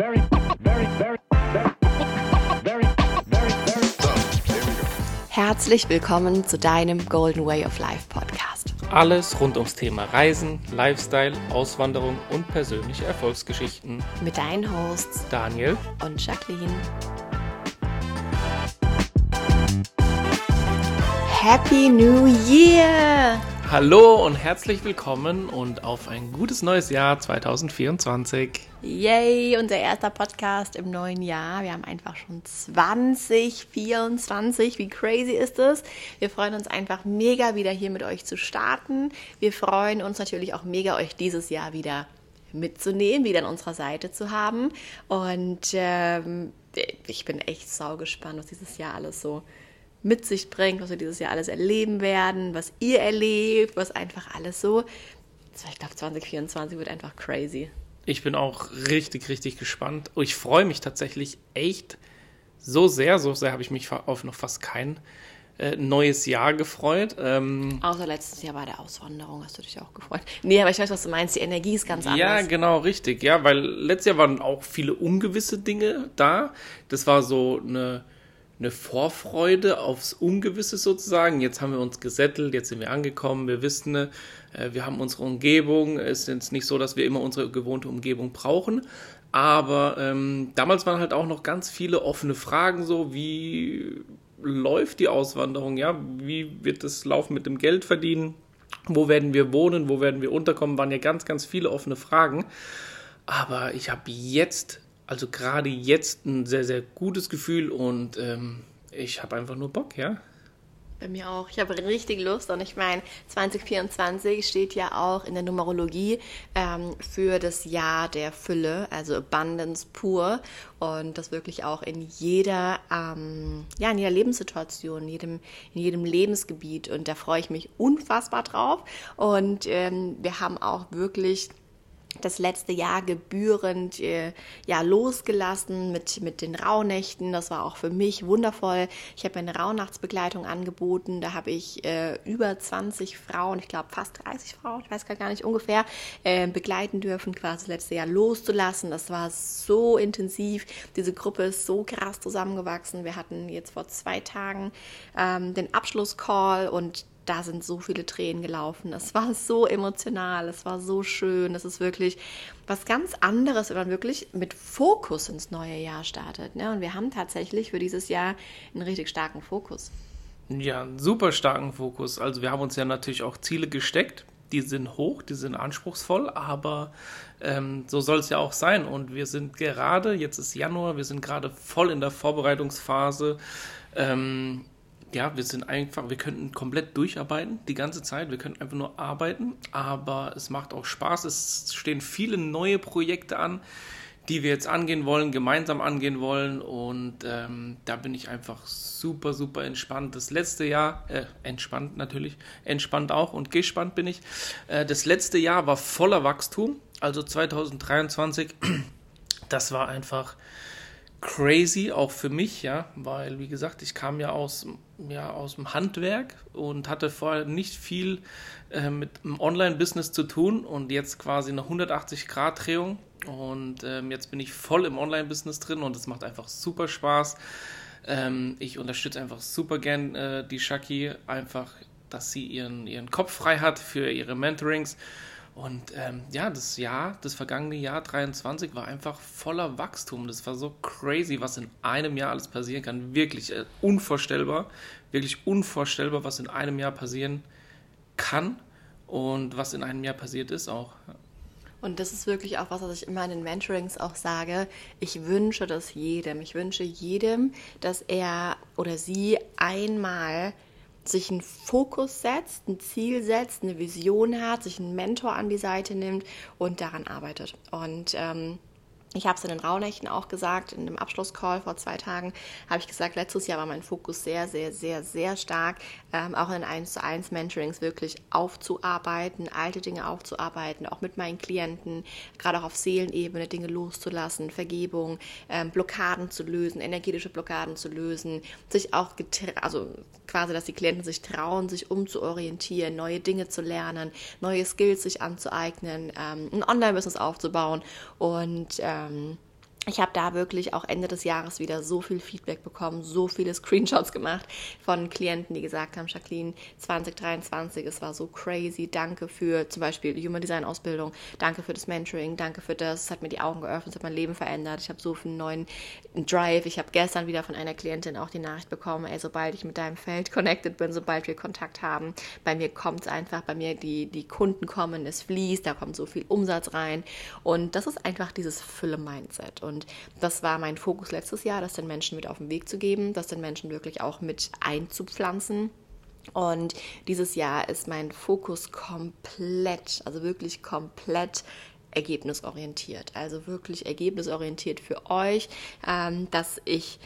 very, very, very, very, very, very, very. Herzlich willkommen zu deinem Golden Way of Life Podcast. Alles rund ums Thema Reisen, Lifestyle, Auswanderung und persönliche Erfolgsgeschichten. Mit deinen Hosts Daniel, und Jacqueline. Happy New Year! Hallo und herzlich willkommen und auf ein gutes neues Jahr 2024. Yay, unser erster Podcast im neuen Jahr. Wir haben einfach schon 2024. Wie crazy ist das? Wir freuen uns einfach mega wieder hier mit euch zu starten. Wir freuen uns natürlich auch mega, euch dieses Jahr wieder mitzunehmen, wieder an unserer Seite zu haben. Und ähm, ich bin echt sau gespannt, was dieses Jahr alles so mit sich bringt, was wir dieses Jahr alles erleben werden, was ihr erlebt, was einfach alles so. Ich glaube, 2024 wird einfach crazy. Ich bin auch richtig, richtig gespannt. Ich freue mich tatsächlich echt so sehr, so sehr habe ich mich auf noch fast kein äh, neues Jahr gefreut. Ähm, Außer letztes Jahr bei der Auswanderung hast du dich auch gefreut. Nee, aber ich weiß, was du meinst. Die Energie ist ganz anders. Ja, genau, richtig. Ja, weil letztes Jahr waren auch viele ungewisse Dinge da. Das war so eine eine Vorfreude aufs Ungewisse sozusagen. Jetzt haben wir uns gesettelt, jetzt sind wir angekommen, wir wissen, äh, wir haben unsere Umgebung. Es ist jetzt nicht so, dass wir immer unsere gewohnte Umgebung brauchen. Aber ähm, damals waren halt auch noch ganz viele offene Fragen, so wie läuft die Auswanderung, ja, wie wird es laufen mit dem Geld verdienen, wo werden wir wohnen, wo werden wir unterkommen, waren ja ganz, ganz viele offene Fragen. Aber ich habe jetzt also gerade jetzt ein sehr, sehr gutes Gefühl und ähm, ich habe einfach nur Bock, ja. Bei mir auch. Ich habe richtig Lust und ich meine, 2024 steht ja auch in der Numerologie ähm, für das Jahr der Fülle, also Abundance pur und das wirklich auch in jeder, ähm, ja, in jeder Lebenssituation, in jedem, in jedem Lebensgebiet und da freue ich mich unfassbar drauf und ähm, wir haben auch wirklich das letzte Jahr gebührend äh, ja losgelassen mit mit den Rauhnächten. Das war auch für mich wundervoll. Ich habe eine Rauhnachtsbegleitung angeboten. Da habe ich äh, über 20 Frauen, ich glaube fast 30 Frauen, ich weiß gar nicht ungefähr, äh, begleiten dürfen, quasi das letzte Jahr loszulassen. Das war so intensiv. Diese Gruppe ist so krass zusammengewachsen. Wir hatten jetzt vor zwei Tagen ähm, den Abschlusscall und da sind so viele Tränen gelaufen. Es war so emotional, es war so schön. Es ist wirklich was ganz anderes, wenn man wirklich mit Fokus ins neue Jahr startet. Ne? Und wir haben tatsächlich für dieses Jahr einen richtig starken Fokus. Ja, einen super starken Fokus. Also wir haben uns ja natürlich auch Ziele gesteckt. Die sind hoch, die sind anspruchsvoll, aber ähm, so soll es ja auch sein. Und wir sind gerade, jetzt ist Januar, wir sind gerade voll in der Vorbereitungsphase. Ähm, ja, wir sind einfach, wir könnten komplett durcharbeiten die ganze Zeit. Wir könnten einfach nur arbeiten, aber es macht auch Spaß. Es stehen viele neue Projekte an, die wir jetzt angehen wollen, gemeinsam angehen wollen. Und ähm, da bin ich einfach super, super entspannt. Das letzte Jahr, äh, entspannt natürlich, entspannt auch und gespannt bin ich. Äh, das letzte Jahr war voller Wachstum, also 2023. Das war einfach crazy, auch für mich, ja, weil, wie gesagt, ich kam ja aus, ja, aus dem Handwerk und hatte vorher nicht viel äh, mit dem Online-Business zu tun und jetzt quasi eine 180-Grad-Drehung und ähm, jetzt bin ich voll im Online-Business drin und es macht einfach super Spaß. Ähm, ich unterstütze einfach super gern äh, die Shaki, einfach, dass sie ihren, ihren Kopf frei hat für ihre Mentorings und ähm, ja, das Jahr, das vergangene Jahr 23 war einfach voller Wachstum. Das war so crazy, was in einem Jahr alles passieren kann. Wirklich äh, unvorstellbar. Wirklich unvorstellbar, was in einem Jahr passieren kann und was in einem Jahr passiert ist auch. Und das ist wirklich auch was, was ich immer in den Mentorings auch sage. Ich wünsche das jedem. Ich wünsche jedem, dass er oder sie einmal sich einen Fokus setzt, ein Ziel setzt, eine Vision hat, sich einen Mentor an die Seite nimmt und daran arbeitet. Und ähm, ich habe es in den Rauhnächten auch gesagt, in dem Abschlusscall vor zwei Tagen habe ich gesagt, letztes Jahr war mein Fokus sehr, sehr, sehr, sehr stark, ähm, auch in 1 zu 1 Mentorings wirklich aufzuarbeiten, alte Dinge aufzuarbeiten, auch mit meinen Klienten, gerade auch auf Seelenebene Dinge loszulassen, Vergebung, ähm, Blockaden zu lösen, energetische Blockaden zu lösen, sich auch, also quasi, dass die Klienten sich trauen, sich umzuorientieren, neue Dinge zu lernen, neue Skills sich anzueignen, ähm, ein Online-Business aufzubauen. Und ähm, ich habe da wirklich auch Ende des Jahres wieder so viel Feedback bekommen, so viele Screenshots gemacht von Klienten, die gesagt haben, Jacqueline, 2023, es war so crazy, danke für zum Beispiel die Human Design Ausbildung, danke für das Mentoring, danke für das, es hat mir die Augen geöffnet, es hat mein Leben verändert, ich habe so viel neuen Drive, ich habe gestern wieder von einer Klientin auch die Nachricht bekommen, ey, sobald ich mit deinem Feld connected bin, sobald wir Kontakt haben, bei mir kommt es einfach, bei mir die, die Kunden kommen, es fließt, da kommt so viel Umsatz rein. Und das ist einfach dieses Fülle-Mindset. Und das war mein Fokus letztes Jahr, das den Menschen mit auf den Weg zu geben, das den Menschen wirklich auch mit einzupflanzen. Und dieses Jahr ist mein Fokus komplett, also wirklich komplett ergebnisorientiert. Also wirklich ergebnisorientiert für euch, ähm, dass ich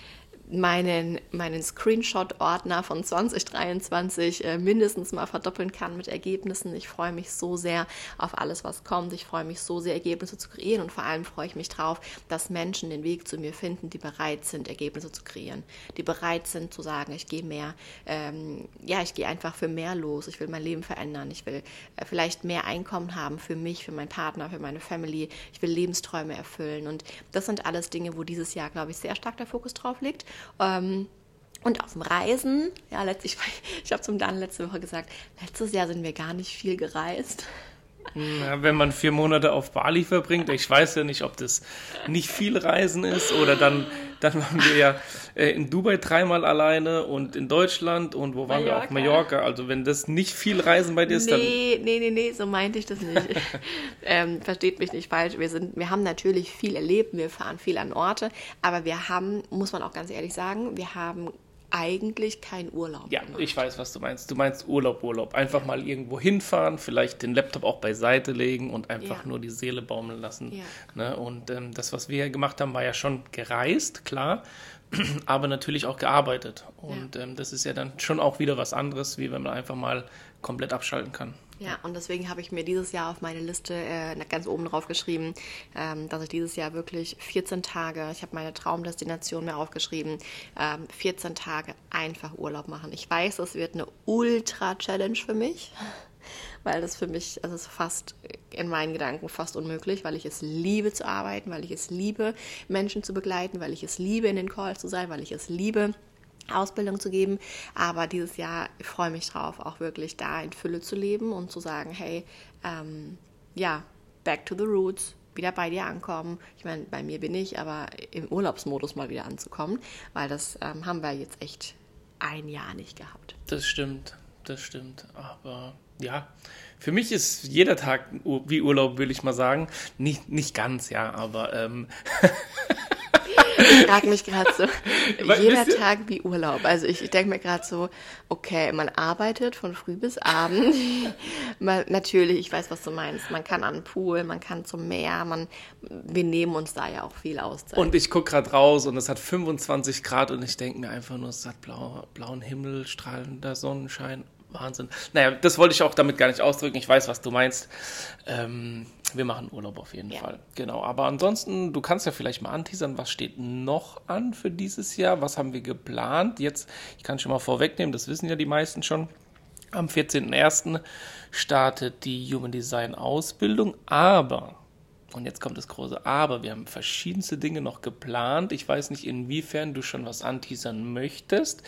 meinen, meinen Screenshot-Ordner von 2023 äh, mindestens mal verdoppeln kann mit Ergebnissen. Ich freue mich so sehr auf alles, was kommt. Ich freue mich so sehr, Ergebnisse zu kreieren und vor allem freue ich mich drauf, dass Menschen den Weg zu mir finden, die bereit sind, Ergebnisse zu kreieren, die bereit sind zu sagen, ich gehe mehr, ähm, ja, ich gehe einfach für mehr los. Ich will mein Leben verändern. Ich will äh, vielleicht mehr Einkommen haben für mich, für meinen Partner, für meine Family. Ich will Lebensträume erfüllen und das sind alles Dinge, wo dieses Jahr, glaube ich, sehr stark der Fokus drauf liegt. Ähm, und auf dem Reisen, ja, letztlich, ich habe zum Dan letzte Woche gesagt, letztes Jahr sind wir gar nicht viel gereist. Ja, wenn man vier Monate auf Bali verbringt, ich weiß ja nicht, ob das nicht viel Reisen ist oder dann, dann waren wir ja äh, in Dubai dreimal alleine und in Deutschland und wo waren Mallorca. wir auf Mallorca. Also wenn das nicht viel Reisen bei dir ist, nee, dann... Nee, nee, nee, nee, so meinte ich das nicht. ähm, versteht mich nicht falsch. Wir, sind, wir haben natürlich viel erlebt, wir fahren viel an Orte, aber wir haben, muss man auch ganz ehrlich sagen, wir haben eigentlich kein Urlaub. Ja, gemacht. ich weiß, was du meinst. Du meinst Urlaub, Urlaub. Einfach mal irgendwo hinfahren, vielleicht den Laptop auch beiseite legen und einfach ja. nur die Seele baumeln lassen. Ja. Ne? Und ähm, das, was wir gemacht haben, war ja schon gereist, klar, aber natürlich auch gearbeitet. Und ja. ähm, das ist ja dann schon auch wieder was anderes, wie wenn man einfach mal komplett abschalten kann. Ja, und deswegen habe ich mir dieses Jahr auf meine Liste äh, ganz oben drauf geschrieben, ähm, dass ich dieses Jahr wirklich 14 Tage, ich habe meine Traumdestination mir aufgeschrieben, ähm, 14 Tage einfach Urlaub machen. Ich weiß, das wird eine Ultra-Challenge für mich, weil das für mich, also ist fast in meinen Gedanken fast unmöglich, weil ich es liebe zu arbeiten, weil ich es liebe, Menschen zu begleiten, weil ich es liebe, in den Calls zu sein, weil ich es liebe, Ausbildung zu geben. Aber dieses Jahr ich freue mich drauf, auch wirklich da in Fülle zu leben und zu sagen, hey, ähm, ja, back to the roots, wieder bei dir ankommen. Ich meine, bei mir bin ich, aber im Urlaubsmodus mal wieder anzukommen, weil das ähm, haben wir jetzt echt ein Jahr nicht gehabt. Das stimmt, das stimmt. Aber ja, für mich ist jeder Tag wie Urlaub, will ich mal sagen. Nicht, nicht ganz, ja, aber ähm, Ich frage mich gerade so, jeder Tag wie Urlaub. Also ich, ich denke mir gerade so, okay, man arbeitet von früh bis abend. man, natürlich, ich weiß, was du meinst. Man kann an den Pool, man kann zum Meer, man, wir nehmen uns da ja auch viel Auszeit. Und ich gucke gerade raus und es hat 25 Grad und ich denke mir einfach nur, es hat blau, blauen Himmel, strahlender Sonnenschein. Wahnsinn. Naja, das wollte ich auch damit gar nicht ausdrücken. Ich weiß, was du meinst. Ähm, wir machen Urlaub auf jeden ja. Fall. Genau. Aber ansonsten, du kannst ja vielleicht mal anteasern, was steht noch an für dieses Jahr? Was haben wir geplant? Jetzt, ich kann schon mal vorwegnehmen, das wissen ja die meisten schon. Am 14.01. startet die Human Design Ausbildung, aber und jetzt kommt das große Aber. Wir haben verschiedenste Dinge noch geplant. Ich weiß nicht, inwiefern du schon was anteasern möchtest,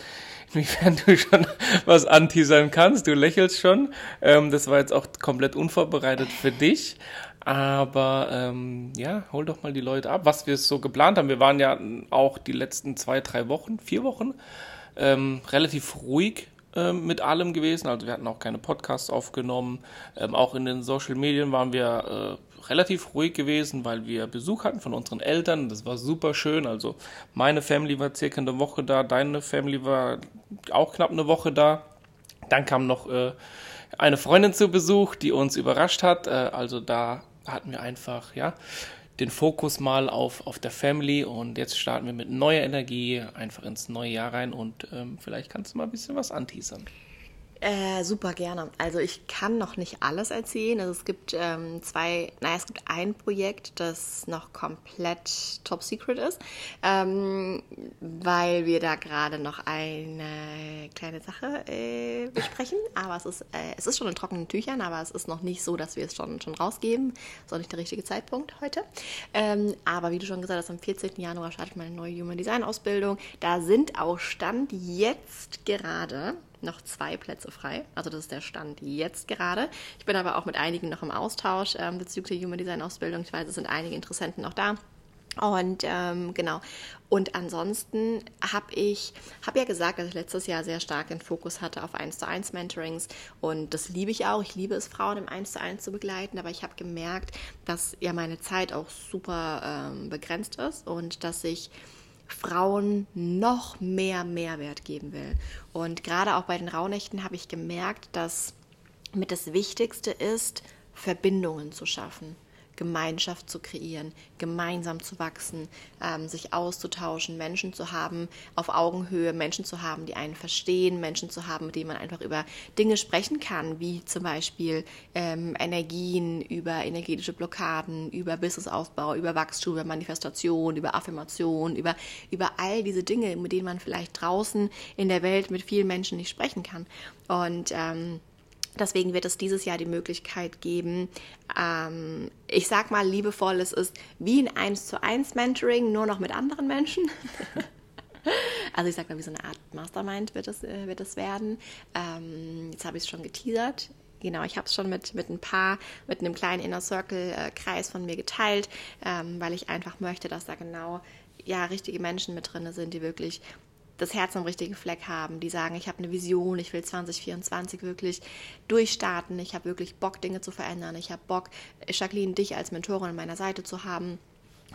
inwiefern du schon was anteasern kannst. Du lächelst schon. Ähm, das war jetzt auch komplett unvorbereitet für dich. Aber ähm, ja, hol doch mal die Leute ab, was wir so geplant haben. Wir waren ja auch die letzten zwei, drei Wochen, vier Wochen ähm, relativ ruhig ähm, mit allem gewesen. Also wir hatten auch keine Podcasts aufgenommen. Ähm, auch in den Social Medien waren wir relativ ruhig gewesen, weil wir Besuch hatten von unseren Eltern. Das war super schön. Also meine Family war circa eine Woche da, deine Family war auch knapp eine Woche da. Dann kam noch äh, eine Freundin zu Besuch, die uns überrascht hat. Äh, also da hatten wir einfach, ja, den Fokus mal auf, auf der Family und jetzt starten wir mit neuer Energie einfach ins neue Jahr rein und ähm, vielleicht kannst du mal ein bisschen was anteasern. Äh, super gerne. Also ich kann noch nicht alles erzählen. Also es gibt ähm, zwei, naja, es gibt ein Projekt, das noch komplett top secret ist, ähm, weil wir da gerade noch eine kleine Sache äh, besprechen. Aber es ist, äh, es ist schon in trockenen Tüchern, aber es ist noch nicht so, dass wir es schon, schon rausgeben. Ist auch nicht der richtige Zeitpunkt heute. Ähm, aber wie du schon gesagt hast, am 14. Januar startet meine neue Human Design Ausbildung. Da sind auch Stand jetzt gerade noch zwei Plätze frei. Also das ist der Stand jetzt gerade. Ich bin aber auch mit einigen noch im Austausch ähm, bezüglich der Human Design Ausbildung. Ich weiß, es sind einige Interessenten noch da. Und ähm, genau. Und ansonsten habe ich habe ja gesagt, dass ich letztes Jahr sehr stark den Fokus hatte auf 1 zu 1 Mentorings und das liebe ich auch. Ich liebe es, Frauen im 1 zu 1 zu begleiten, aber ich habe gemerkt, dass ja meine Zeit auch super ähm, begrenzt ist und dass ich Frauen noch mehr Mehrwert geben will. Und gerade auch bei den Rauhnächten habe ich gemerkt, dass mit das Wichtigste ist, Verbindungen zu schaffen. Gemeinschaft zu kreieren, gemeinsam zu wachsen, ähm, sich auszutauschen, Menschen zu haben auf Augenhöhe, Menschen zu haben, die einen verstehen, Menschen zu haben, mit denen man einfach über Dinge sprechen kann, wie zum Beispiel ähm, Energien, über energetische Blockaden, über Businessaufbau, über Wachstum, über Manifestation, über Affirmation, über, über all diese Dinge, mit denen man vielleicht draußen in der Welt mit vielen Menschen nicht sprechen kann. Und ähm, Deswegen wird es dieses Jahr die Möglichkeit geben, ähm, ich sag mal liebevoll, es ist wie ein 1 zu 1 Mentoring, nur noch mit anderen Menschen. also ich sag mal, wie so eine Art Mastermind wird es, äh, wird es werden. Ähm, jetzt habe ich es schon geteasert. Genau, ich habe es schon mit, mit ein paar, mit einem kleinen Inner Circle-Kreis äh, von mir geteilt, ähm, weil ich einfach möchte, dass da genau ja richtige Menschen mit drin sind, die wirklich das Herz am richtigen Fleck haben, die sagen, ich habe eine Vision, ich will 2024 wirklich durchstarten, ich habe wirklich Bock, Dinge zu verändern, ich habe Bock, Jacqueline, dich als Mentorin an meiner Seite zu haben.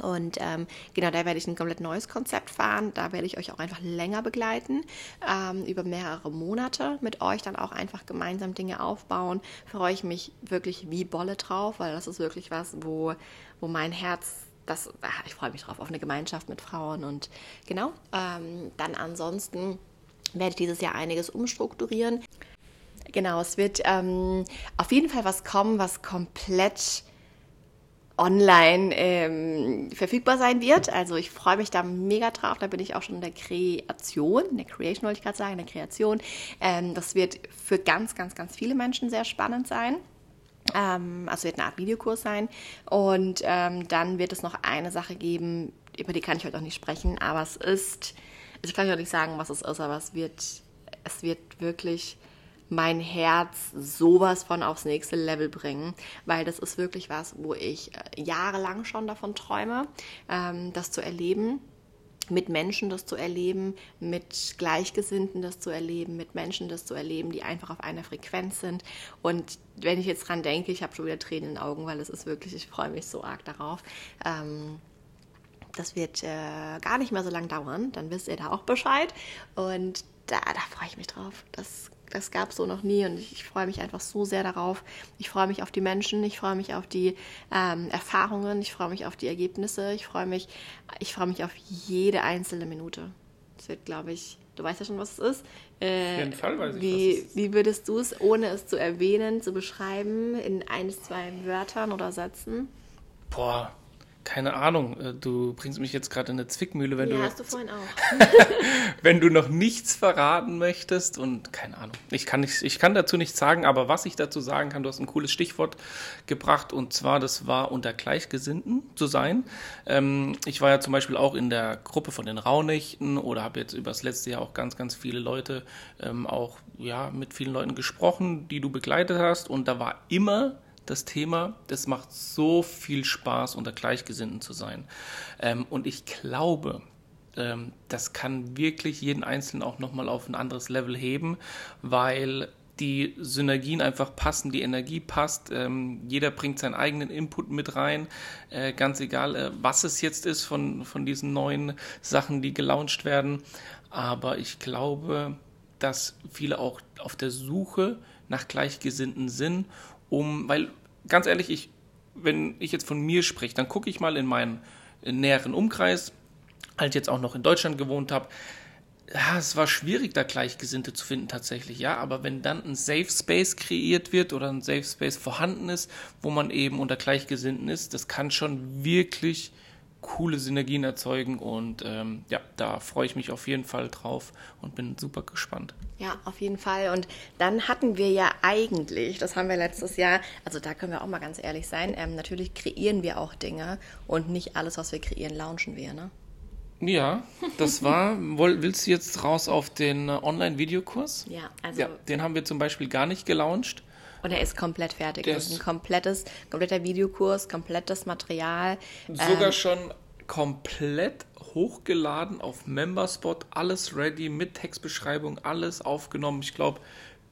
Und ähm, genau, da werde ich ein komplett neues Konzept fahren. Da werde ich euch auch einfach länger begleiten, ähm, über mehrere Monate mit euch dann auch einfach gemeinsam Dinge aufbauen. Freue ich mich wirklich wie Bolle drauf, weil das ist wirklich was, wo, wo mein Herz das, ach, ich freue mich drauf, auf eine Gemeinschaft mit Frauen und genau. Ähm, dann ansonsten werde ich dieses Jahr einiges umstrukturieren. Genau, es wird ähm, auf jeden Fall was kommen, was komplett online ähm, verfügbar sein wird. Also ich freue mich da mega drauf. Da bin ich auch schon in der Kreation, in der Creation wollte ich gerade sagen, in der Kreation. Ähm, das wird für ganz, ganz, ganz viele Menschen sehr spannend sein. Ähm, also wird eine Art Videokurs sein. Und ähm, dann wird es noch eine Sache geben, über die kann ich heute auch nicht sprechen, aber es ist, also ich kann euch auch nicht sagen, was es ist, aber es wird, es wird wirklich mein Herz sowas von aufs nächste Level bringen, weil das ist wirklich was, wo ich äh, jahrelang schon davon träume, ähm, das zu erleben mit Menschen das zu erleben, mit Gleichgesinnten das zu erleben, mit Menschen das zu erleben, die einfach auf einer Frequenz sind. Und wenn ich jetzt dran denke, ich habe schon wieder Tränen in den Augen, weil es ist wirklich, ich freue mich so arg darauf. Ähm, das wird äh, gar nicht mehr so lange dauern, dann wisst ihr da auch Bescheid. Und da, da freue ich mich drauf. Das das gab es so noch nie und ich, ich freue mich einfach so sehr darauf. Ich freue mich auf die Menschen, ich freue mich auf die ähm, Erfahrungen, ich freue mich auf die Ergebnisse, ich freue mich, ich freue mich auf jede einzelne Minute. Es wird, glaube ich, du weißt ja schon, was es ist. Äh, auf jeden Fall weiß ich, wie, was es ist. Wie würdest du es, ohne es zu erwähnen, zu beschreiben, in ein, zwei Wörtern oder Sätzen? Boah, keine Ahnung, äh, du bringst mich jetzt gerade in eine Zwickmühle, wenn ja, du hast du vorhin auch. wenn du noch nichts verraten möchtest und keine Ahnung. Ich kann nicht, ich kann dazu nichts sagen, aber was ich dazu sagen kann, du hast ein cooles Stichwort gebracht und zwar, das war unter Gleichgesinnten zu sein. Ähm, ich war ja zum Beispiel auch in der Gruppe von den Raunächten oder habe jetzt über das letzte Jahr auch ganz, ganz viele Leute ähm, auch ja mit vielen Leuten gesprochen, die du begleitet hast und da war immer das Thema. Das macht so viel Spaß, unter Gleichgesinnten zu sein. Ähm, und ich glaube, ähm, das kann wirklich jeden Einzelnen auch nochmal auf ein anderes Level heben, weil die Synergien einfach passen, die Energie passt, ähm, jeder bringt seinen eigenen Input mit rein, äh, ganz egal, äh, was es jetzt ist von, von diesen neuen Sachen, die gelauncht werden. Aber ich glaube, dass viele auch auf der Suche nach Gleichgesinnten sind um, weil ganz ehrlich, ich, wenn ich jetzt von mir spreche, dann gucke ich mal in meinen näheren Umkreis, als ich jetzt auch noch in Deutschland gewohnt habe. ja, es war schwierig, da Gleichgesinnte zu finden tatsächlich, ja. Aber wenn dann ein Safe Space kreiert wird oder ein Safe Space vorhanden ist, wo man eben unter Gleichgesinnten ist, das kann schon wirklich coole Synergien erzeugen und ähm, ja, da freue ich mich auf jeden Fall drauf und bin super gespannt. Ja, auf jeden Fall. Und dann hatten wir ja eigentlich, das haben wir letztes Jahr, also da können wir auch mal ganz ehrlich sein, ähm, natürlich kreieren wir auch Dinge und nicht alles, was wir kreieren, launchen wir, ne? Ja, das war. Willst du jetzt raus auf den äh, Online-Videokurs? Ja, also. Ja, den haben wir zum Beispiel gar nicht gelauncht. Und er ist komplett fertig. Der Das ist ein komplettes, kompletter Videokurs, komplettes Material. Sogar Ähm, schon komplett hochgeladen auf Memberspot, alles ready mit Textbeschreibung, alles aufgenommen. Ich glaube,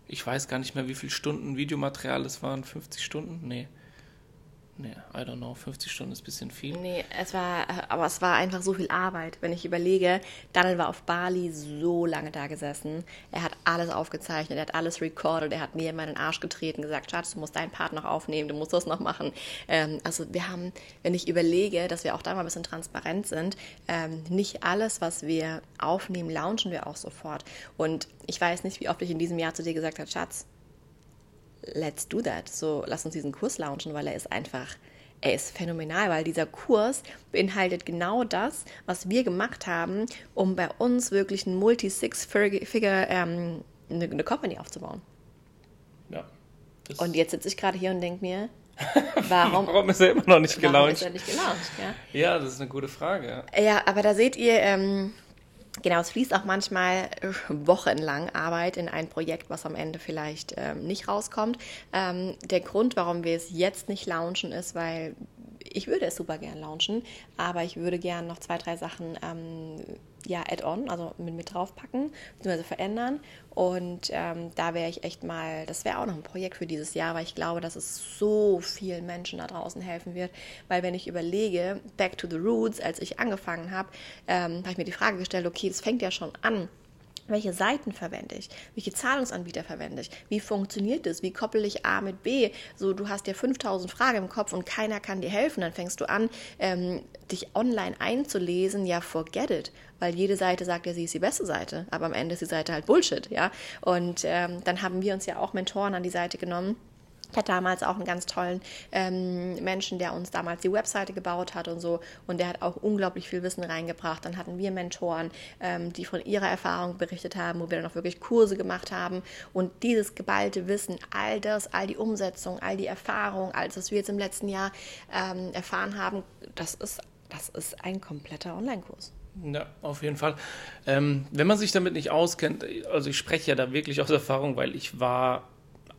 ich weiß gar nicht mehr, wie viele Stunden Videomaterial es waren. 50 Stunden? Nee. Nee, I don't know. 50 Stunden ist ein bisschen viel. Nee, es war, aber es war einfach so viel Arbeit. Wenn ich überlege, Daniel war auf Bali so lange da gesessen. Er hat alles aufgezeichnet, er hat alles recorded, er hat mir in meinen Arsch getreten, gesagt, Schatz, du musst deinen Part noch aufnehmen, du musst das noch machen. Ähm, also wir haben, wenn ich überlege, dass wir auch da mal ein bisschen transparent sind, ähm, nicht alles, was wir aufnehmen, launchen wir auch sofort. Und ich weiß nicht, wie oft ich in diesem Jahr zu dir gesagt habe, Schatz, let's do that. So, lass uns diesen Kurs launchen, weil er ist einfach, er ist phänomenal, weil dieser Kurs beinhaltet genau das, was wir gemacht haben, um bei uns wirklich ein Multi-Six-Figure ähm, eine, eine Company aufzubauen. Ja. Und jetzt sitze ich gerade hier und denke mir, warum, Warum ist er immer noch nicht warum ist gelauncht? er nicht gelauncht? Ja? Ja, das ist eine gute Frage. Ja, aber da seht ihr, ähm, genau, es fließt auch manchmal wochenlang Arbeit in ein Projekt, was am Ende vielleicht ähm, nicht rauskommt. Ähm, der Grund, warum wir es jetzt nicht launchen, ist, weil ich würde es super gern launchen, aber ich würde gern noch zwei, drei Sachen ähm, ja, add-on, also mit, mit draufpacken, beziehungsweise verändern. Und ähm, da wäre ich echt mal, das wäre auch noch ein Projekt für dieses Jahr, weil ich glaube, dass es so vielen Menschen da draußen helfen wird. Weil wenn ich überlege, back to the roots, als ich angefangen habe, ähm, habe ich mir die Frage gestellt, okay, das fängt ja schon an. Welche Seiten verwende ich? Welche Zahlungsanbieter verwende ich? Wie funktioniert das? Wie koppel ich A mit B? So, du hast ja 5000 Fragen im Kopf und keiner kann dir helfen. Dann fängst du an, ähm, dich online einzulesen. Ja, forget it. Weil jede Seite sagt ja, sie ist die beste Seite. Aber am Ende ist die Seite halt Bullshit, ja. Und ähm, dann haben wir uns ja auch Mentoren an die Seite genommen. Ich hatte damals auch einen ganz tollen ähm, Menschen, der uns damals die Webseite gebaut hat und so. Und der hat auch unglaublich viel Wissen reingebracht. Dann hatten wir Mentoren, ähm, die von ihrer Erfahrung berichtet haben, wo wir dann auch wirklich Kurse gemacht haben. Und dieses geballte Wissen, all das, all die Umsetzung, all die Erfahrung, alles, was wir jetzt im letzten Jahr ähm, erfahren haben, das ist, das ist ein kompletter Online-Kurs. Ja, auf jeden Fall. Ähm, wenn man sich damit nicht auskennt, also ich spreche ja da wirklich aus Erfahrung, weil ich war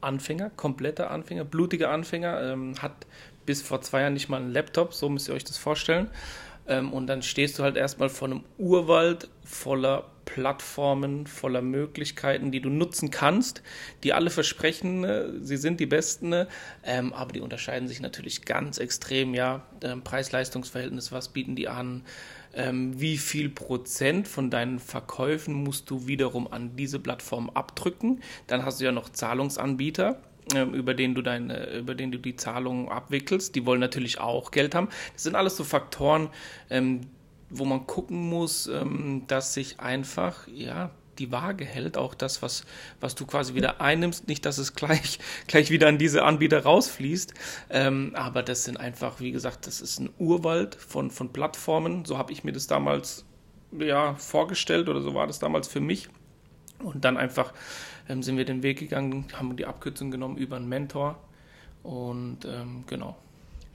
Anfänger, kompletter Anfänger, blutiger Anfänger, ähm, hat bis vor zwei Jahren nicht mal einen Laptop, so müsst ihr euch das vorstellen. Ähm, und dann stehst du halt erstmal vor einem Urwald voller Plattformen, voller Möglichkeiten, die du nutzen kannst, die alle versprechen, äh, sie sind die besten, äh, ähm, aber die unterscheiden sich natürlich ganz extrem, ja. Ähm, Preis-Leistungs-Verhältnis, was bieten die an? Ähm, wie viel Prozent von deinen Verkäufen musst du wiederum an diese Plattform abdrücken? Dann hast du ja noch Zahlungsanbieter, ähm, über den du deine, über den du die Zahlungen abwickelst. Die wollen natürlich auch Geld haben. Das sind alles so Faktoren, ähm, wo man gucken muss, ähm, dass sich einfach, ja, die Waage hält, auch das, was, was du quasi wieder einnimmst, nicht, dass es gleich, gleich wieder an diese Anbieter rausfließt. Ähm, aber das sind einfach, wie gesagt, das ist ein Urwald von, von Plattformen. So habe ich mir das damals ja, vorgestellt oder so war das damals für mich. Und dann einfach ähm, sind wir den Weg gegangen, haben die Abkürzung genommen über einen Mentor. Und ähm, genau.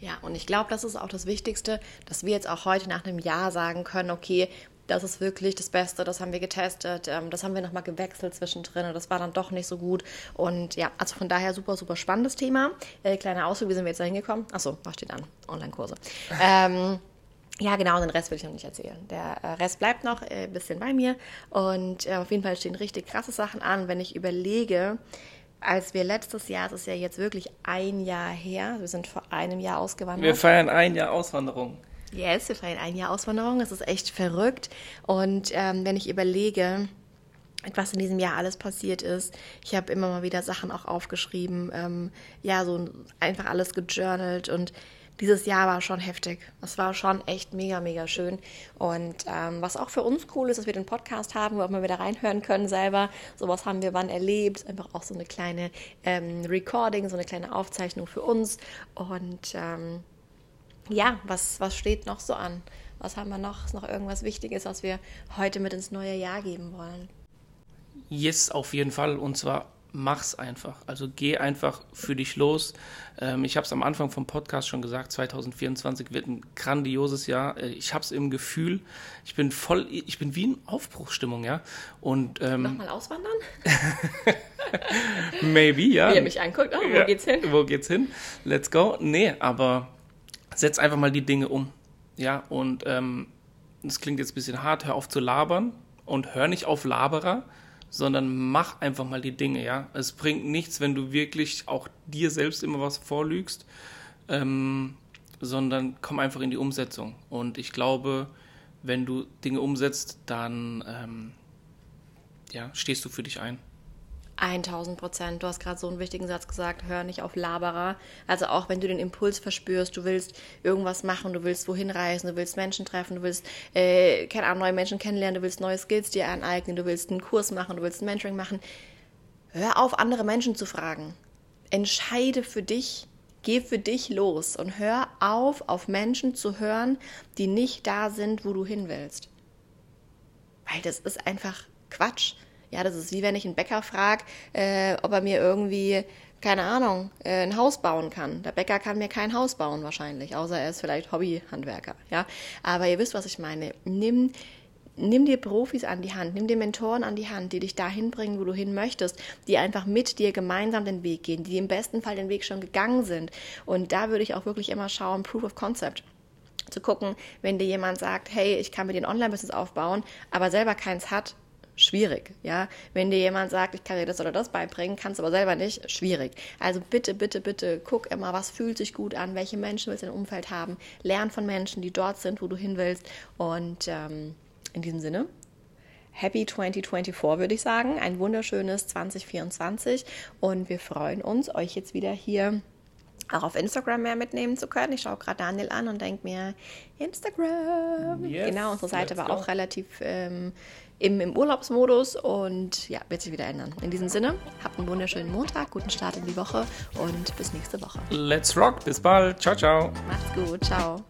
Ja, und ich glaube, das ist auch das Wichtigste, dass wir jetzt auch heute nach einem Jahr sagen können, okay, das ist wirklich das Beste, das haben wir getestet, ähm, das haben wir nochmal gewechselt zwischendrin und das war dann doch nicht so gut. Und ja, also von daher super, super spannendes Thema. Äh, kleiner Ausflug, wie sind wir jetzt da hingekommen? Achso, was steht an? Online-Kurse. Ähm, ja, genau, den Rest will ich noch nicht erzählen. Der äh, Rest bleibt noch ein äh, bisschen bei mir und äh, auf jeden Fall stehen richtig krasse Sachen an, wenn ich überlege, als wir letztes Jahr, das ist ja jetzt wirklich ein Jahr her, wir sind vor einem Jahr ausgewandert. Wir feiern ein Jahr Auswanderung. Yes, wir feiern ein Jahr Auswanderung. Das ist echt verrückt. Und ähm, wenn ich überlege, was in diesem Jahr alles passiert ist, ich habe immer mal wieder Sachen auch aufgeschrieben, ähm, ja, so einfach alles gejournalt und dieses Jahr war schon heftig. Es war schon echt mega, mega schön. Und ähm, was auch für uns cool ist, dass wir den Podcast haben, wo auch mal wieder reinhören können selber. Sowas haben wir wann erlebt. Einfach auch so eine kleine ähm, Recording, so eine kleine Aufzeichnung für uns. Und ähm, ja, was, was steht noch so an? Was haben wir noch? Ist noch irgendwas Wichtiges, was wir heute mit ins neue Jahr geben wollen? Yes, auf jeden Fall. Und zwar mach's einfach. Also geh einfach für dich los. Ähm, ich habe es am Anfang vom Podcast schon gesagt, 2024 wird ein grandioses Jahr. Äh, ich habe es im Gefühl, ich bin voll, ich bin wie in Aufbruchsstimmung, ja. Und ähm, Nochmal auswandern? maybe, ja. Wie er mich anguckt, oh, wo Ja, geht's hin? Wo geht's hin? Let's go. Nee, aber setz einfach mal die Dinge um. Ja, und ähm, das klingt jetzt ein bisschen hart, hör auf zu labern und hör nicht auf Laberer, sondern mach einfach mal die Dinge, ja. Es bringt nichts, wenn du wirklich auch dir selbst immer was vorlügst, ähm, sondern komm einfach in die Umsetzung. Und ich glaube, wenn du Dinge umsetzt, dann ähm, ja, stehst du für dich ein. 1000 Prozent. Du hast gerade so einen wichtigen Satz gesagt, hör nicht auf Laberer. Also auch wenn du den Impuls verspürst, du willst irgendwas machen, du willst wohin reisen, du willst Menschen treffen, du willst, äh, keine Ahnung, neue Menschen kennenlernen, du willst neue Skills dir aneignen, du willst einen Kurs machen, du willst ein Mentoring machen. Hör auf, andere Menschen zu fragen. Entscheide für dich, geh für dich los und hör auf, auf Menschen zu hören, die nicht da sind, wo du hin willst. Weil das ist einfach Quatsch. Ja, das ist wie wenn ich einen Bäcker frage, äh, ob er mir irgendwie, keine Ahnung, äh, ein Haus bauen kann. Der Bäcker kann mir kein Haus bauen wahrscheinlich, außer er ist vielleicht Hobbyhandwerker. Ja, aber ihr wisst, was ich meine. Nimm nimm dir Profis an die Hand, nimm dir Mentoren an die Hand, die dich dahin bringen, wo du hin möchtest, die einfach mit dir gemeinsam den Weg gehen, die im besten Fall den Weg schon gegangen sind. Und da würde ich auch wirklich immer schauen, Proof of Concept zu gucken, wenn dir jemand sagt, hey, ich kann mir den Online-Business aufbauen, aber selber keins hat, schwierig, ja. Wenn dir jemand sagt, ich kann dir das oder das beibringen, kannst aber selber nicht, schwierig. Also bitte, bitte, bitte, guck immer, was fühlt sich gut an, welche Menschen willst du im Umfeld haben, lern von Menschen, die dort sind, wo du hin willst und ähm, in diesem Sinne, Happy 2024 würde ich sagen, ein wunderschönes 2024 und wir freuen uns, euch jetzt wieder hier auch auf Instagram mehr mitnehmen zu können. Ich schaue gerade Daniel an und denke mir, Instagram. Yes, genau, unsere Seite war go. auch relativ ähm, im, im Urlaubsmodus und ja, wird sich wieder ändern. In diesem Sinne, habt einen wunderschönen Montag, guten Start in die Woche und bis nächste Woche. Let's rock. Bis bald. Ciao, ciao. Macht's gut, ciao.